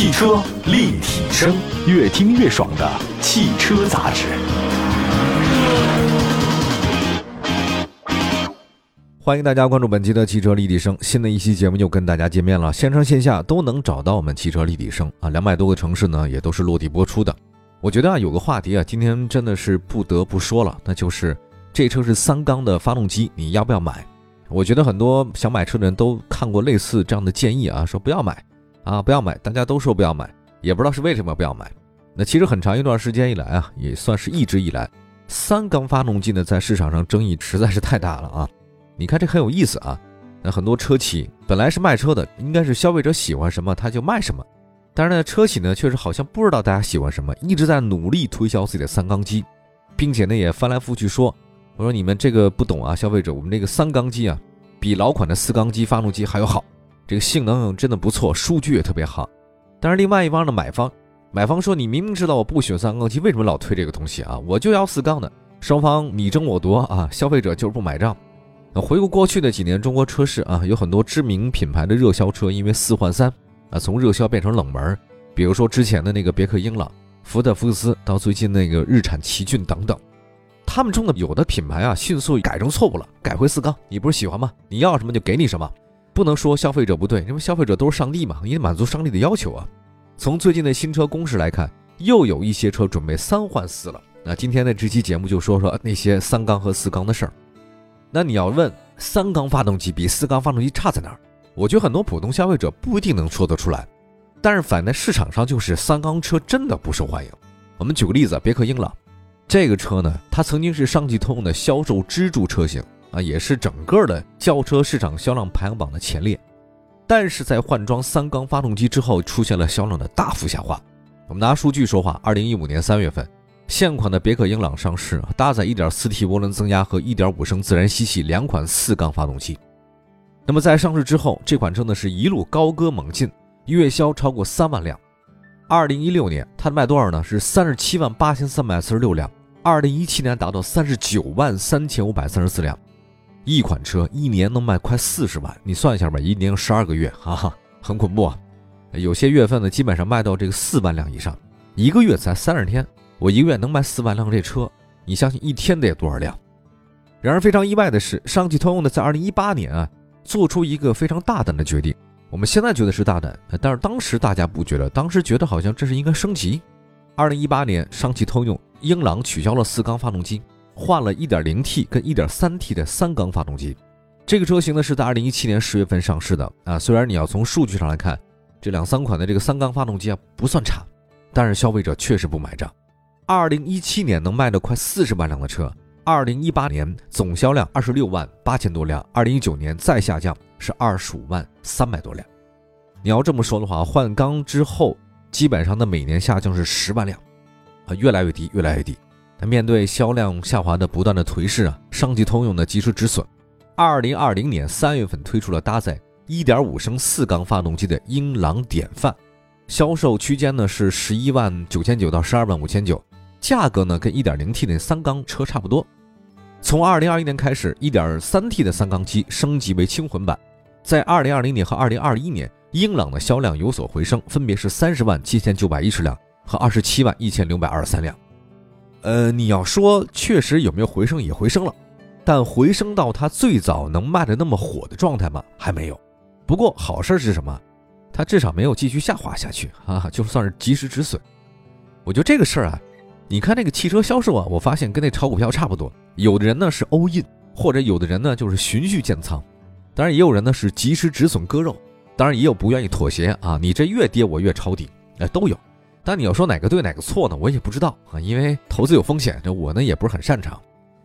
汽车立体声，越听越爽的汽车杂志。欢迎大家关注本期的汽车立体声，新的一期节目又跟大家见面了，线上线下都能找到我们汽车立体声啊，两百多个城市呢也都是落地播出的。我觉得啊，有个话题啊，今天真的是不得不说了，那就是这车是三缸的发动机，你要不要买？我觉得很多想买车的人都看过类似这样的建议啊，说不要买啊，不要买，大家都说不要买，也不知道是为什么不要买。那其实很长一段时间以来啊，也算是一直以来，三缸发动机呢在市场上争议实在是太大了啊。你看这很有意思啊，那很多车企本来是卖车的，应该是消费者喜欢什么他就卖什么，但是呢，车企呢确实好像不知道大家喜欢什么，一直在努力推销自己的三缸机，并且呢也翻来覆去说，我说你们这个不懂啊，消费者，我们这个三缸机啊，比老款的四缸机发动机还要好，这个性能真的不错，数据也特别好。但是另外一方的买方，买方说你明明知道我不喜欢三缸机，为什么老推这个东西啊？我就要四缸的，双方你争我夺啊，消费者就是不买账。那回顾过去的几年，中国车市啊，有很多知名品牌的热销车，因为四换三啊，从热销变成冷门。比如说之前的那个别克英朗、福特福克斯，到最近那个日产奇骏等等，他们中的有的品牌啊，迅速改正错误了，改回四缸。你不是喜欢吗？你要什么就给你什么，不能说消费者不对，因为消费者都是上帝嘛，也满足上帝的要求啊。从最近的新车公示来看，又有一些车准备三换四了。那今天的这期节目就说说那些三缸和四缸的事儿。那你要问三缸发动机比四缸发动机差在哪儿？我觉得很多普通消费者不一定能说得出来。但是反在市场上就是三缸车真的不受欢迎。我们举个例子，别克英朗这个车呢，它曾经是上汽通用的销售支柱车型啊，也是整个的轿车市场销量排行榜的前列。但是在换装三缸发动机之后，出现了销量的大幅下滑。我们拿数据说话，二零一五年三月份。现款的别克英朗上市，搭载 1.4T 涡轮增压和1.5升自然吸气两款四缸发动机。那么在上市之后，这款车呢是一路高歌猛进，月销超过三万辆。2016年它卖多少呢？是37万8346辆。2017年达到39万3534辆。一款车一年能卖快四十万，你算一下吧，一年十二个月，哈哈，很恐怖啊。有些月份呢，基本上卖到这个四万辆以上，一个月才三十天。我一个月能卖四万辆？这车，你相信一天得有多少辆？然而非常意外的是，上汽通用呢在二零一八年啊做出一个非常大胆的决定。我们现在觉得是大胆，但是当时大家不觉得，当时觉得好像这是应该升级。二零一八年，上汽通用英朗取消了四缸发动机，换了一点零 T 跟一点三 T 的三缸发动机。这个车型呢是在二零一七年十月份上市的啊。虽然你要从数据上来看，这两三款的这个三缸发动机啊不算差，但是消费者确实不买账。二零一七年能卖的快四十万辆的车，二零一八年总销量二十六万八千多辆，二零一九年再下降是二十五万三百多辆。你要这么说的话，换缸之后基本上的每年下降是十万辆，啊，越来越低，越来越低。那面对销量下滑的不断的颓势啊，上汽通用的及时止损，二零二零年三月份推出了搭载一点五升四缸发动机的英朗典范，销售区间呢是十一万九千九到十二万五千九。价格呢，跟 1.0T 的三缸车差不多。从2021年开始，1.3T 的三缸机升级为轻混版。在2020年和2021年，英朗的销量有所回升，分别是30万7910辆和27万1623辆。呃，你要说确实有没有回升，也回升了，但回升到它最早能卖的那么火的状态吗？还没有。不过好事是什么？它至少没有继续下滑下去啊，就算是及时止损。我觉得这个事儿啊。你看那个汽车销售啊，我发现跟那炒股票差不多。有的人呢是 all in，或者有的人呢就是循序渐仓，当然也有人呢是及时止损割肉，当然也有不愿意妥协啊。你这越跌我越抄底，哎都有。但你要说哪个对哪个错呢？我也不知道啊，因为投资有风险，这我呢也不是很擅长。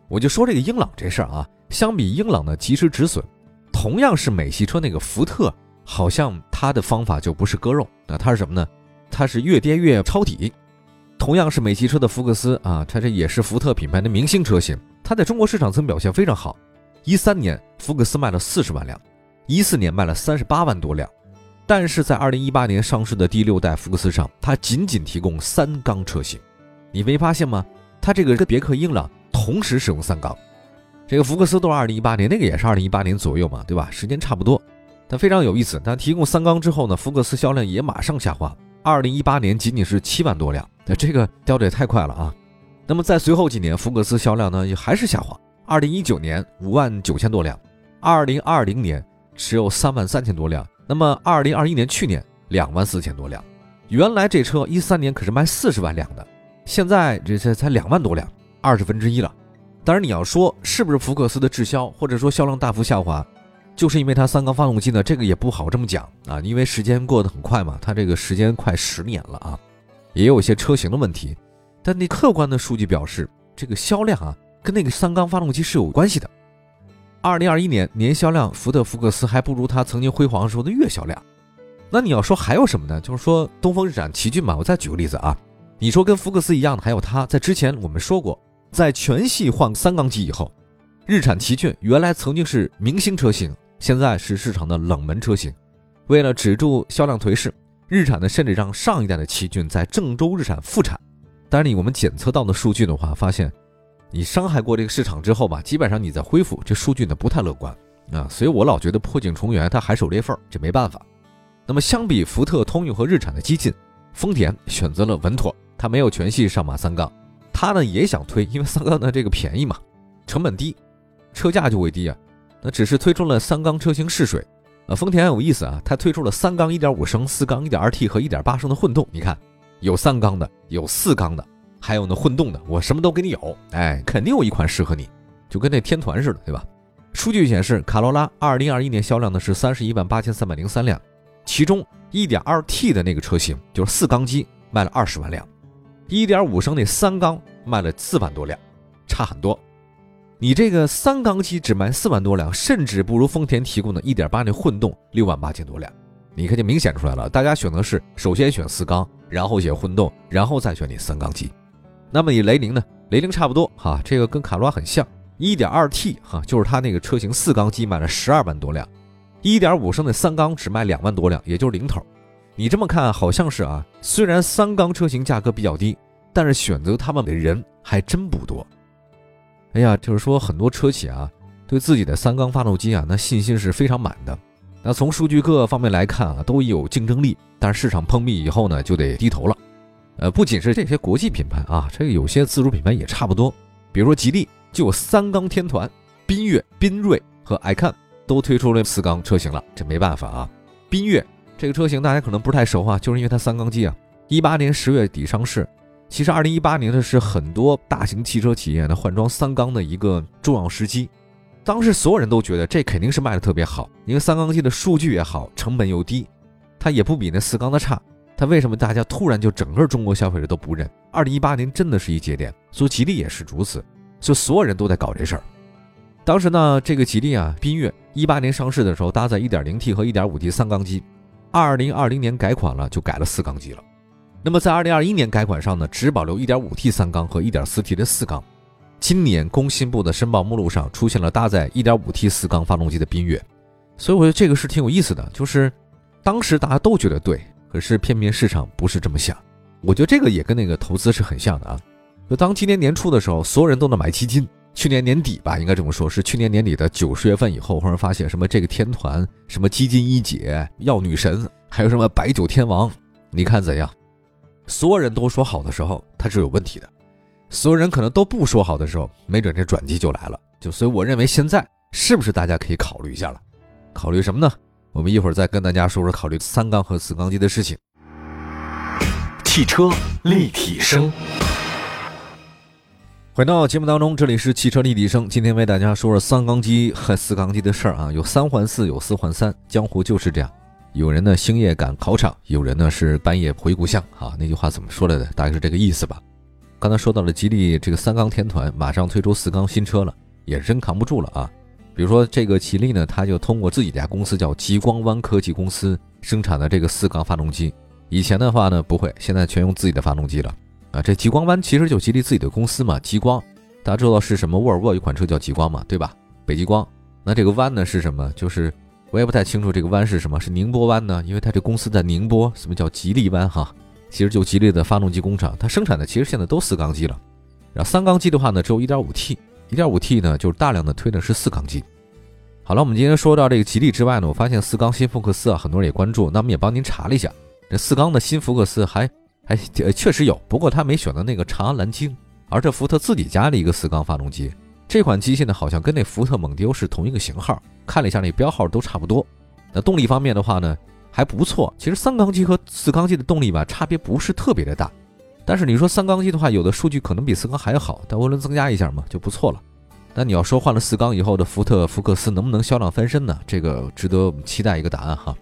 我就说这个英朗这事儿啊，相比英朗的及时止损，同样是美系车那个福特，好像它的方法就不是割肉，那它是什么呢？它是越跌越抄底。同样是美系车的福克斯啊，它这也是福特品牌的明星车型，它在中国市场曾表现非常好。一三年福克斯卖了四十万辆，一四年卖了三十八万多辆，但是在二零一八年上市的第六代福克斯上，它仅仅提供三缸车型。你没发现吗？它这个跟别克英朗同时使用三缸，这个福克斯都是二零一八年，那个也是二零一八年左右嘛，对吧？时间差不多。但非常有意思，它提供三缸之后呢，福克斯销量也马上下滑。二零一八年仅仅是七万多辆，那这个掉的也太快了啊。那么在随后几年，福克斯销量呢也还是下滑。二零一九年五万九千多辆，二零二零年只有三万三千多辆。那么二零二一年去年两万四千多辆，原来这车一三年可是卖四十万辆的，现在这才才两万多辆，二十分之一了。当然你要说是不是福克斯的滞销或者说销量大幅下滑，就是因为它三缸发动机呢？这个也不好这么讲啊，因为时间过得很快嘛，它这个时间快十年了啊，也有一些车型的问题。但那客观的数据表示，这个销量啊，跟那个三缸发动机是有关系的。二零二一年年销量，福特福克斯还不如它曾经辉煌时候的月销量。那你要说还有什么呢？就是说东风日产奇骏嘛。我再举个例子啊，你说跟福克斯一样的还有它，在之前我们说过，在全系换三缸机以后，日产奇骏原来曾经是明星车型，现在是市场的冷门车型。为了止住销量颓势，日产呢甚至让上一代的奇骏在郑州日产复产。但是你我们检测到的数据的话，发现你伤害过这个市场之后吧，基本上你在恢复这数据呢不太乐观啊，所以我老觉得破镜重圆，它还是有裂缝，这没办法。那么相比福特、通用和日产的激进，丰田选择了稳妥，它没有全系上马三缸，它呢也想推，因为三缸的这个便宜嘛，成本低，车价就会低啊。那只是推出了三缸车型试水，呃，丰田有意思啊，它推出了三缸1.5升、四缸 1.2T 和1.8升的混动，你看。有三缸的，有四缸的，还有那混动的，我什么都给你有，哎，肯定有一款适合你，就跟那天团似的，对吧？数据显示，卡罗拉二零二一年销量呢是三十一万八千三百零三辆，其中一点二 T 的那个车型就是四缸机卖了二十万辆，一点五升那三缸卖了四万多辆，差很多。你这个三缸机只卖四万多辆，甚至不如丰田提供的一点八那混动六万八千多辆。你看就明显出来了，大家选择是首先选四缸，然后选混动，然后再选你三缸机。那么你雷凌呢？雷凌差不多哈，这个跟卡罗拉很像，1.2T 哈，就是它那个车型四缸机卖了十二万多辆，1.5升的三缸只卖两万多辆，也就是零头。你这么看好像是啊，虽然三缸车型价格比较低，但是选择他们的人还真不多。哎呀，就是说很多车企啊，对自己的三缸发动机啊，那信心是非常满的。那从数据各方面来看啊，都有竞争力，但是市场碰壁以后呢，就得低头了。呃，不仅是这些国际品牌啊，这个有些自主品牌也差不多。比如说吉利就有三缸天团、缤越、缤瑞和 icon 都推出了四缸车型了，这没办法啊。缤越这个车型大家可能不太熟啊，就是因为它三缸机啊，一八年十月底上市。其实二零一八年的是很多大型汽车企业呢换装三缸的一个重要时机。当时所有人都觉得这肯定是卖的特别好，因为三缸机的数据也好，成本又低，它也不比那四缸的差。它为什么大家突然就整个中国消费者都不认？二零一八年真的是一节点，所以吉利也是如此，就所有人都在搞这事儿。当时呢，这个吉利啊，缤越一八年上市的时候搭载一点零 T 和一点五 T 三缸机，二零二零年改款了就改了四缸机了。那么在二零二一年改款上呢，只保留一点五 T 三缸和一点四 T 的四缸。今年工信部的申报目录上出现了搭载 1.5T 四缸发动机的缤越，所以我觉得这个是挺有意思的。就是当时大家都觉得对，可是偏偏市场不是这么想。我觉得这个也跟那个投资是很像的啊。就当今年年初的时候，所有人都在买基金。去年年底吧，应该这么说，是去年年底的九十月份以后，忽然发现什么这个天团、什么基金一姐、药女神，还有什么白酒天王，你看怎样？所有人都说好的时候，它是有问题的。所有人可能都不说好的时候，没准这转机就来了。就所以我认为现在是不是大家可以考虑一下了？考虑什么呢？我们一会儿再跟大家说说考虑三缸和四缸机的事情。汽车立体声，回到节目当中，这里是汽车立体声。今天为大家说说三缸机和四缸机的事儿啊，有三换四，有四换三，江湖就是这样。有人呢星夜赶考场，有人呢是半夜回故乡啊。那句话怎么说来的？大概是这个意思吧。刚才说到了吉利这个三缸天团马上推出四缸新车了，也是真扛不住了啊！比如说这个吉利呢，它就通过自己家公司叫极光湾科技公司生产的这个四缸发动机，以前的话呢不会，现在全用自己的发动机了啊！这极光湾其实就吉利自己的公司嘛，极光大家知道是什么？沃尔沃有款车叫极光嘛，对吧？北极光，那这个湾呢是什么？就是我也不太清楚这个湾是什么，是宁波湾呢？因为它这公司在宁波，什么叫吉利湾哈？其实就吉利的发动机工厂，它生产的其实现在都四缸机了，然后三缸机的话呢，只有一点五 T，一点五 T 呢就是大量的推的是四缸机。好了，我们今天说到这个吉利之外呢，我发现四缸新福克斯啊，很多人也关注，那我们也帮您查了一下，这四缸的新福克斯还还确实有，不过他没选择那个长安蓝鲸，而这福特自己家的一个四缸发动机。这款机器呢，好像跟那福特蒙迪欧是同一个型号，看了一下那标号都差不多。那动力方面的话呢，还不错。其实三缸机和四缸机的动力吧，差别不是特别的大。但是你说三缸机的话，有的数据可能比四缸还好，但涡轮增加一下嘛，就不错了。那你要说换了四缸以后的福特福克斯能不能销量翻身呢？这个值得我们期待一个答案哈。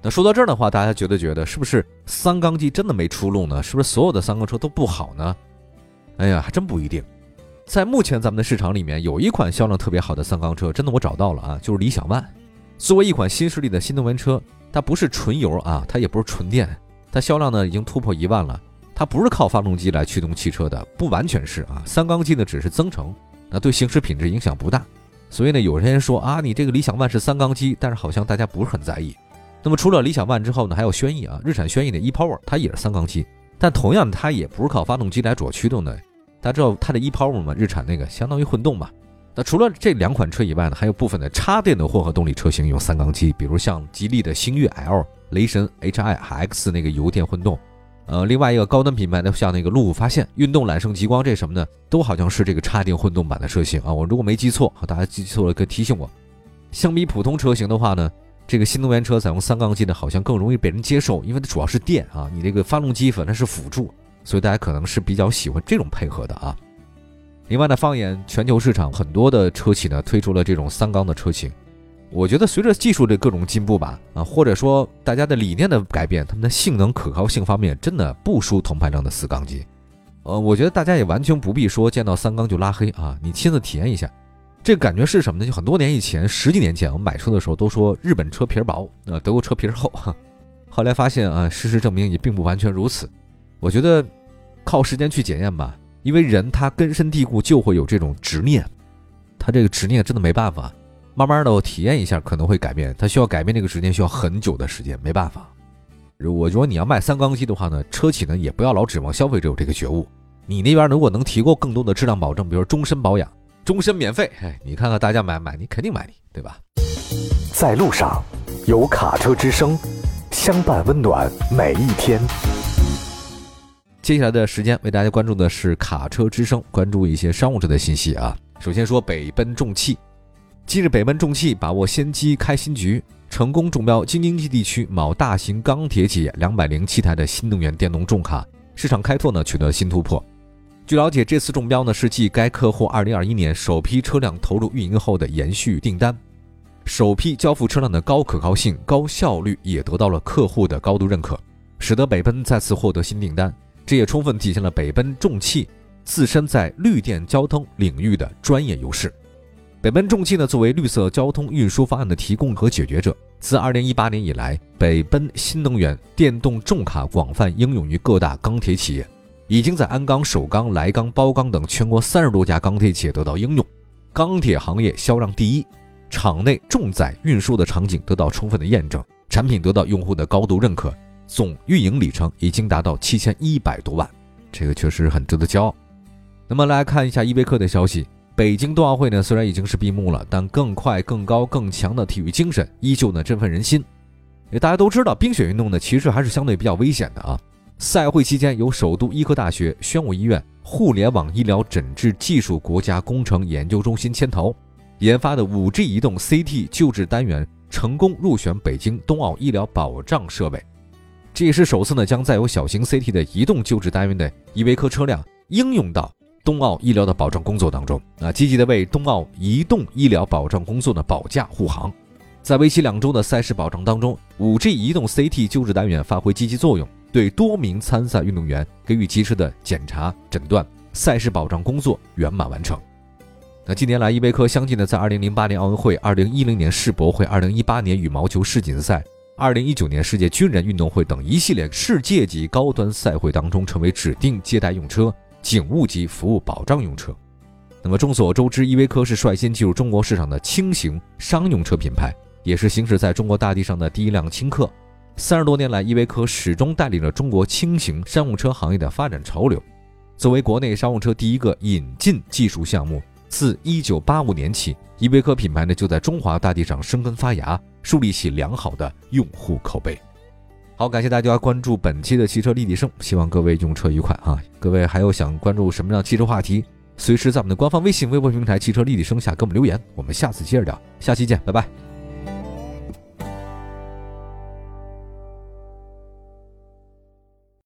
那说到这儿的话，大家觉得觉得是不是三缸机真的没出路呢？是不是所有的三缸车都不好呢？哎呀，还真不一定。在目前咱们的市场里面，有一款销量特别好的三缸车，真的我找到了啊，就是理想 ONE。作为一款新势力的新能源车，它不是纯油啊，它也不是纯电，它销量呢已经突破一万了。它不是靠发动机来驱动汽车的，不完全是啊，三缸机呢只是增程，那对行驶品质影响不大。所以呢，有些人说啊，你这个理想 ONE 是三缸机，但是好像大家不是很在意。那么除了理想 ONE 之后呢，还有轩逸啊，日产轩逸的 ePower，它也是三缸机，但同样它也不是靠发动机来主要驱动的。大家知道它的 ePower 嘛？日产那个相当于混动嘛。那除了这两款车以外呢，还有部分的插电的混合动力车型用三缸机，比如像吉利的星越 L、雷神 HiX 那个油电混动。呃，另外一个高端品牌的像那个路虎发现、运动揽胜极光这什么的，都好像是这个插电混动版的车型啊。我如果没记错，大家记错了可以提醒我。相比普通车型的话呢，这个新能源车采用三缸机的，好像更容易被人接受，因为它主要是电啊，你这个发动机反正是辅助。所以大家可能是比较喜欢这种配合的啊。另外呢，放眼全球市场，很多的车企呢推出了这种三缸的车型。我觉得随着技术的各种进步吧，啊，或者说大家的理念的改变，他们的性能可靠性方面真的不输同排量的四缸机。呃，我觉得大家也完全不必说见到三缸就拉黑啊，你亲自体验一下，这感觉是什么呢？就很多年以前，十几年前我们买车的时候都说日本车皮薄，呃，德国车皮厚，后来发现啊，事实证明也并不完全如此。我觉得。靠时间去检验吧，因为人他根深蒂固就会有这种执念，他这个执念真的没办法，慢慢的我体验一下可能会改变，它需要改变这个时间需要很久的时间，没办法。我如果你要卖三缸机的话呢，车企呢也不要老指望消费者有这个觉悟，你那边如果能提供更多的质量保证，比如终身保养、终身免费，哎，你看看大家买买，你肯定买你，对吧？在路上，有卡车之声，相伴温暖每一天。接下来的时间为大家关注的是卡车之声，关注一些商务车的信息啊。首先说北奔重汽，近日北奔重汽把握先机开新局，成功中标京津冀地区某大型钢铁企业两百零七台的新能源电动重卡，市场开拓呢取得新突破。据了解，这次中标呢是继该客户二零二一年首批车辆投入运营后的延续订单，首批交付车辆的高可靠性、高效率也得到了客户的高度认可，使得北奔再次获得新订单。这也充分体现了北奔重汽自身在绿电交通领域的专业优势。北奔重汽呢，作为绿色交通运输方案的提供和解决者，自2018年以来，北奔新能源电动重卡广泛应用于各大钢铁企业，已经在鞍钢、首钢、莱钢、包钢等全国三十多家钢铁企业得到应用，钢铁行业销量第一，厂内重载运输的场景得到充分的验证，产品得到用户的高度认可。总运营里程已经达到七千一百多万，这个确实很值得骄傲。那么来看一下依维柯的消息，北京冬奥会呢虽然已经是闭幕了，但更快、更高、更强的体育精神依旧呢振奋人心。大家都知道，冰雪运动呢其实还是相对比较危险的啊。赛会期间，由首都医科大学宣武医院互联网医疗诊治技术国家工程研究中心牵头研发的五 G 移动 CT 救治单元成功入选北京冬奥医疗保障设备。这也是首次呢，将载有小型 CT 的移动救治单元的依维柯车辆应用到冬奥医疗的保障工作当中啊，积极的为冬奥移动医疗保障工作的保驾护航。在为期两周的赛事保障当中，5G 移动 CT 救治单元发挥积极作用，对多名参赛运动员给予及时的检查诊断，赛事保障工作圆满完成。那近年来，依维柯相继的在2008年奥运会、2010年世博会、2018年羽毛球世锦赛。二零一九年世界军人运动会等一系列世界级高端赛会当中，成为指定接待用车、警务级服务保障用车。那么众所周知，依维柯是率先进入中国市场的轻型商用车品牌，也是行驶在中国大地上的第一辆轻客。三十多年来，依维柯始终带领着中国轻型商用车行业的发展潮流。作为国内商用车第一个引进技术项目，自一九八五年起，依维柯品牌呢就在中华大地上生根发芽。树立起良好的用户口碑。好，感谢大家关注本期的汽车立体声，希望各位用车愉快啊！各位还有想关注什么样的汽车话题，随时在我们的官方微信、微博平台“汽车立体声”下给我们留言，我们下次接着聊，下期见，拜拜。